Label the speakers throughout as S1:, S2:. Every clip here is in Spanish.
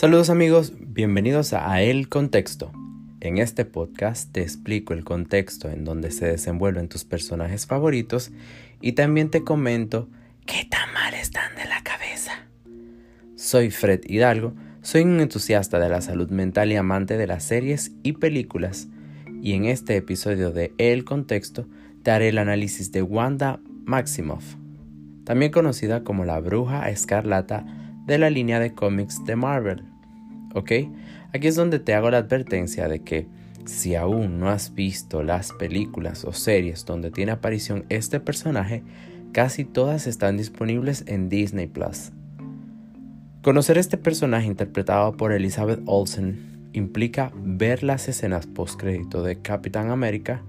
S1: Saludos amigos, bienvenidos a El Contexto. En este podcast te explico el contexto en donde se desenvuelven tus personajes favoritos y también te comento qué tan mal están de la cabeza. Soy Fred Hidalgo, soy un entusiasta de la salud mental y amante de las series y películas y en este episodio de El Contexto te haré el análisis de Wanda Maximoff, también conocida como la bruja escarlata de la línea de cómics de Marvel. ¿Ok? Aquí es donde te hago la advertencia de que si aún no has visto las películas o series donde tiene aparición este personaje, casi todas están disponibles en Disney Plus. Conocer este personaje interpretado por Elizabeth Olsen implica ver las escenas post-crédito de Capitán América,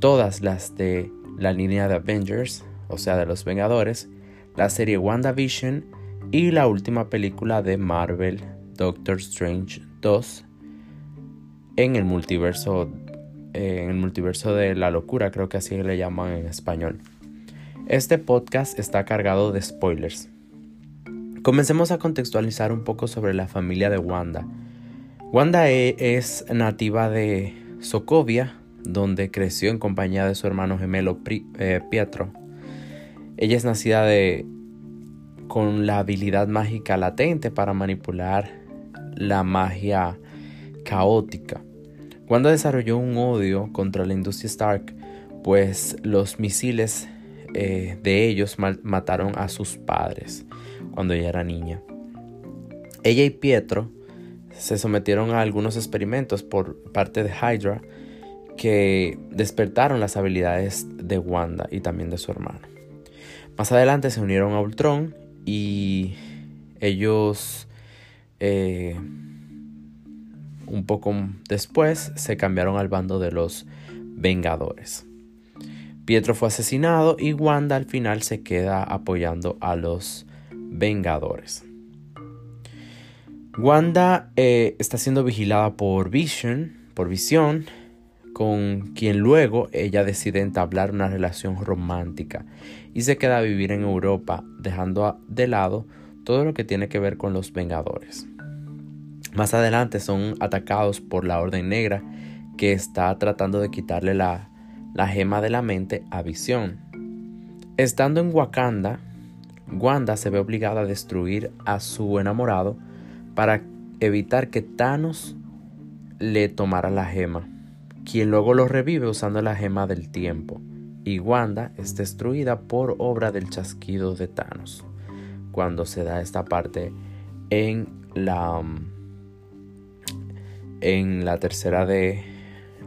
S1: todas las de la línea de Avengers, o sea, de los Vengadores, la serie WandaVision y la última película de Marvel, Doctor Strange 2, en el multiverso, eh, en el multiverso de la locura, creo que así le llaman en español. Este podcast está cargado de spoilers. Comencemos a contextualizar un poco sobre la familia de Wanda. Wanda e, es nativa de Sokovia, donde creció en compañía de su hermano gemelo eh, Pietro. Ella es nacida de con la habilidad mágica latente para manipular la magia caótica. Wanda desarrolló un odio contra la industria Stark, pues los misiles eh, de ellos mataron a sus padres cuando ella era niña. Ella y Pietro se sometieron a algunos experimentos por parte de Hydra que despertaron las habilidades de Wanda y también de su hermano. Más adelante se unieron a Ultron y ellos eh, un poco después se cambiaron al bando de los Vengadores. Pietro fue asesinado y Wanda al final se queda apoyando a los Vengadores. Wanda eh, está siendo vigilada por Vision, por Visión, con quien luego ella decide entablar una relación romántica y se queda a vivir en Europa, dejando de lado todo lo que tiene que ver con los Vengadores. Más adelante son atacados por la Orden Negra que está tratando de quitarle la, la gema de la mente a Visión. Estando en Wakanda, Wanda se ve obligada a destruir a su enamorado para evitar que Thanos le tomara la gema quien luego lo revive usando la gema del tiempo, y Wanda es destruida por obra del chasquido de Thanos, cuando se da esta parte en la, en la tercera de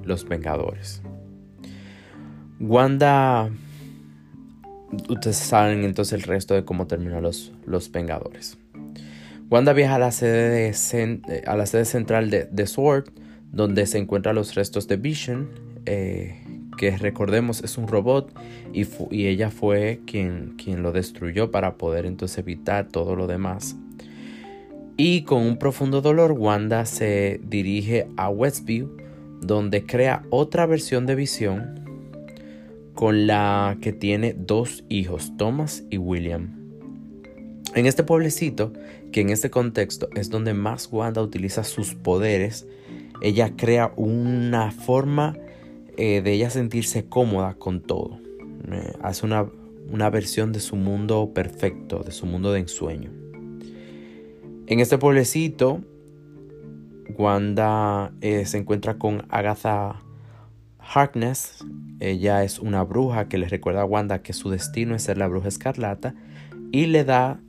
S1: los Vengadores. Wanda, ustedes saben entonces el resto de cómo terminan los, los Vengadores. Wanda viaja a la sede, de, a la sede central de, de Sword, donde se encuentran los restos de Vision, eh, que recordemos es un robot y, y ella fue quien, quien, lo destruyó para poder entonces evitar todo lo demás. Y con un profundo dolor, Wanda se dirige a Westview, donde crea otra versión de Vision con la que tiene dos hijos, Thomas y William. En este pueblecito, que en este contexto es donde más Wanda utiliza sus poderes, ella crea una forma eh, de ella sentirse cómoda con todo. hace una, una, versión de su mundo perfecto, de su mundo de ensueño. En este pueblecito, Wanda eh, se encuentra con Agatha Harkness. Ella es una bruja que le recuerda a Wanda que su destino es ser la bruja escarlata y le da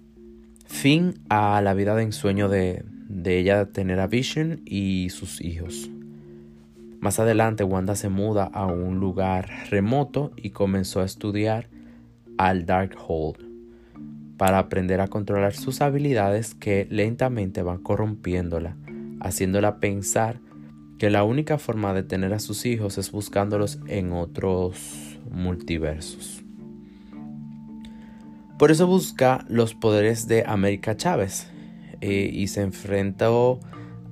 S1: fin a la vida de ensueño de, de ella tener a Vision y sus hijos. Más adelante Wanda se muda a un lugar remoto y comenzó a estudiar al Darkhold para aprender a controlar sus habilidades que lentamente van corrompiéndola, haciéndola pensar que la única forma de tener a sus hijos es buscándolos en otros multiversos. Por eso busca los poderes de América Chávez, eh, y se enfrentó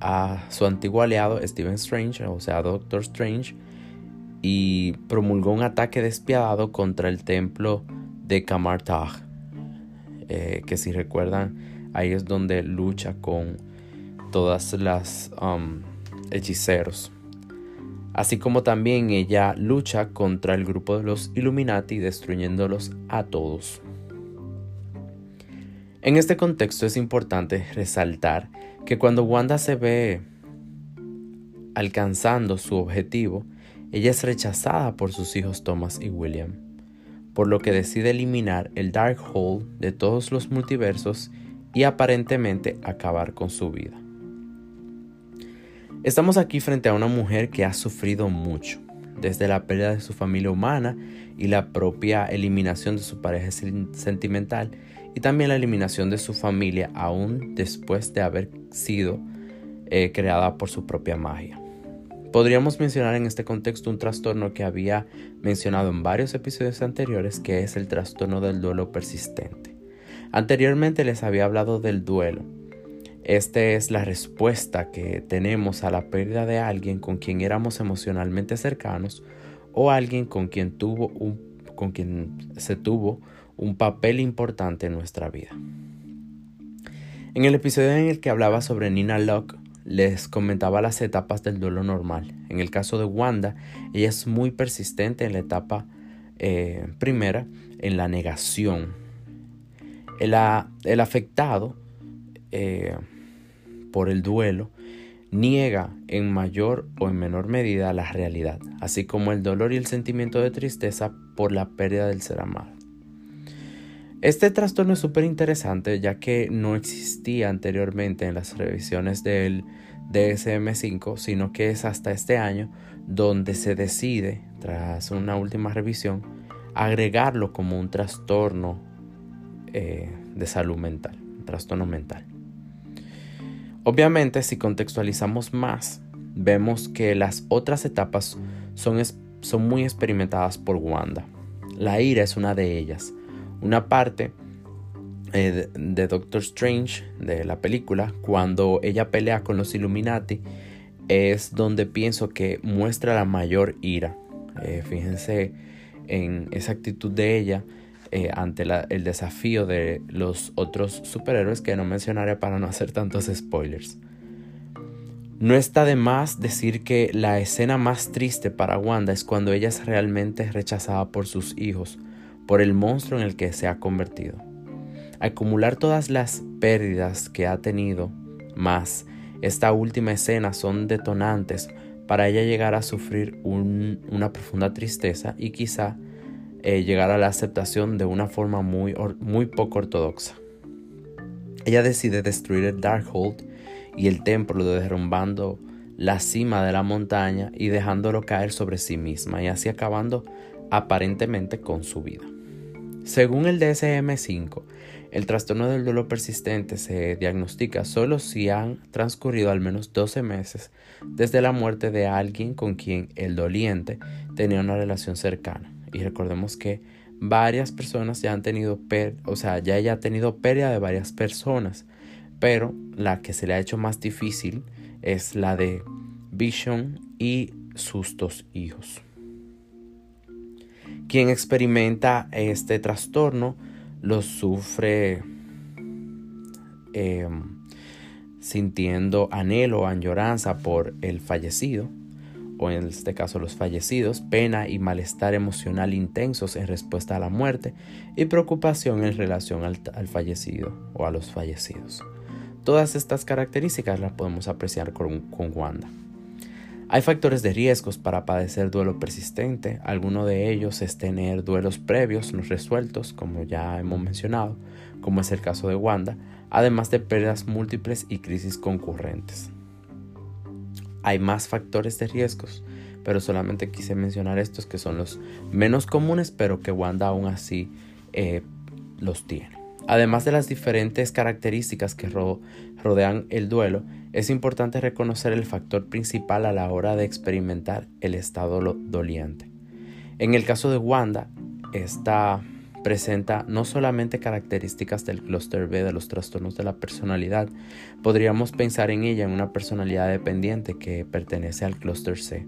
S1: a su antiguo aliado Stephen Strange, o sea, Doctor Strange, y promulgó un ataque despiadado contra el templo de Kamartag, eh, que si recuerdan, ahí es donde lucha con todas las um, hechiceros. Así como también ella lucha contra el grupo de los Illuminati destruyéndolos a todos. En este contexto es importante resaltar que cuando Wanda se ve alcanzando su objetivo, ella es rechazada por sus hijos Thomas y William, por lo que decide eliminar el Darkhold de todos los multiversos y aparentemente acabar con su vida. Estamos aquí frente a una mujer que ha sufrido mucho, desde la pérdida de su familia humana y la propia eliminación de su pareja sentimental y también la eliminación de su familia aún después de haber sido eh, creada por su propia magia. Podríamos mencionar en este contexto un trastorno que había mencionado en varios episodios anteriores, que es el trastorno del duelo persistente. Anteriormente les había hablado del duelo. Esta es la respuesta que tenemos a la pérdida de alguien con quien éramos emocionalmente cercanos o alguien con quien, tuvo un, con quien se tuvo un papel importante en nuestra vida. En el episodio en el que hablaba sobre Nina Locke, les comentaba las etapas del duelo normal. En el caso de Wanda, ella es muy persistente en la etapa eh, primera, en la negación. El, afectado eh, por el duelo niega en mayor o en menor medida la realidad, así como el dolor y el sentimiento de tristeza por la pérdida del ser amado. Este trastorno es súper interesante ya que no existía anteriormente en las revisiones del DSM5, sino que es hasta este año donde se decide, tras una última revisión, agregarlo como un trastorno eh, de salud mental, un trastorno mental. Obviamente, si contextualizamos más, vemos que las otras etapas son, son muy experimentadas por Wanda. La ira es una de ellas una parte eh, de, Doctor Strange de la película, cuando ella pelea con los Illuminati, es donde pienso que muestra la mayor ira. Eh, fíjense en esa actitud de ella eh, ante el desafío de los otros superhéroes que no mencionaré para no hacer tantos spoilers. No está de más decir que la escena más triste para Wanda es cuando ella es realmente rechazada por sus hijos, por el monstruo en el que se ha convertido. Acumular todas las pérdidas que ha tenido, más esta última escena son detonantes para ella llegar a sufrir una profunda tristeza y quizá eh, llegar a la aceptación de una forma muy, muy poco ortodoxa. Ella decide destruir el Darkhold y el templo derrumbando la cima de la montaña y dejándolo caer sobre sí misma y así acabando aparentemente con su vida. Según el DSM-5, el trastorno del duelo persistente se diagnostica solo si han transcurrido al menos 12 meses desde la muerte de alguien con quien el doliente tenía una relación cercana. Y recordemos que varias personas ya han tenido, o sea, ya haya ha tenido pérdida de varias personas, pero la que se le ha hecho más difícil es la de Vision y sus dos hijos. Quien experimenta este trastorno lo sufre em, sintiendo anhelo añoranza por el fallecido, o en este caso los fallecidos, pena y malestar emocional intensos en respuesta a la muerte y preocupación en relación al, fallecido o a los fallecidos. Todas estas características las podemos apreciar con Wanda. Hay factores de riesgos para padecer duelo persistente. Alguno de ellos es tener duelos previos no resueltos, como ya hemos mencionado, como es el caso de Wanda, además de pérdidas múltiples y crisis concurrentes. Hay más factores de riesgos, pero solamente quise mencionar estos que son los menos comunes, pero que Wanda aún así eh, los tiene. Además de las diferentes características que rodean el duelo, es importante reconocer el factor principal a la hora de experimentar el estado doliente. En el caso de Wanda, esta presenta no solamente características del clúster B de los trastornos de la personalidad, podríamos pensar en ella en una personalidad dependiente que pertenece al clúster C.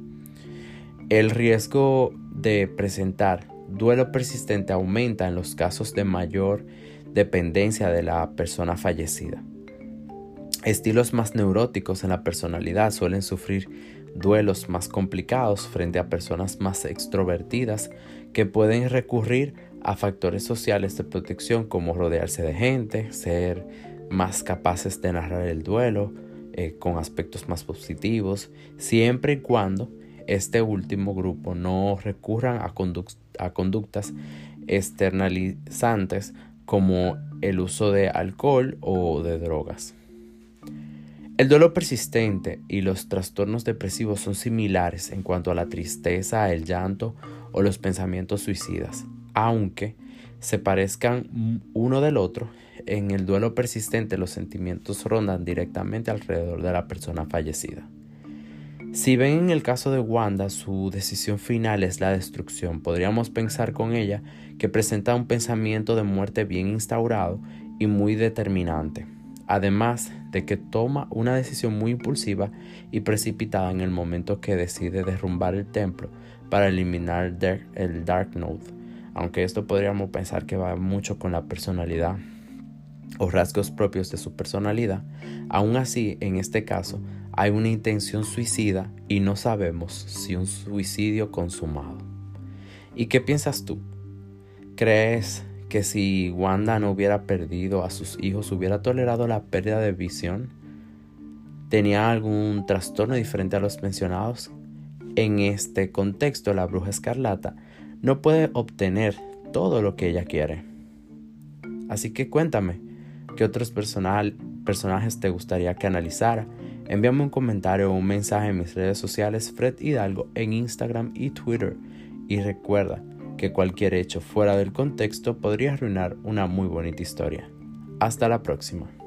S1: El riesgo de presentar duelo persistente aumenta en los casos de mayor dependencia de la persona fallecida. Estilos más neuróticos en la personalidad suelen sufrir duelos más complicados frente a personas más extrovertidas que pueden recurrir a factores sociales de protección como rodearse de gente, ser más capaces de narrar el duelo eh, con aspectos más positivos, siempre y cuando este último grupo no recurran a, a conductas externalizantes como el uso de alcohol o de drogas. El duelo persistente y los trastornos depresivos son similares en cuanto a la tristeza, el llanto o los pensamientos suicidas, aunque se parezcan uno del otro, en el duelo persistente los sentimientos rondan directamente alrededor de la persona fallecida. Si ven en el caso de Wanda su decisión final es la destrucción, podríamos pensar con ella que presenta un pensamiento de muerte bien instaurado y muy determinante. Además de que toma una decisión muy impulsiva y precipitada en el momento que decide derrumbar el templo para eliminar el Dark Node, aunque esto podríamos pensar que va mucho con la personalidad o rasgos propios de su personalidad, aún así en este caso hay una intención suicida y no sabemos si un suicidio consumado. ¿Y qué piensas tú? ¿Crees que si Wanda no hubiera perdido a sus hijos, hubiera tolerado la pérdida de visión? ¿Tenía algún trastorno diferente a los mencionados? En este contexto, la bruja escarlata no puede obtener todo lo que ella quiere. Así que cuéntame, ¿qué otros personajes te gustaría que analizara? Envíame un comentario o un mensaje en mis redes sociales Fred Hidalgo en Instagram y Twitter. Y recuerda, que cualquier hecho fuera del contexto podría arruinar una muy bonita historia. Hasta la próxima.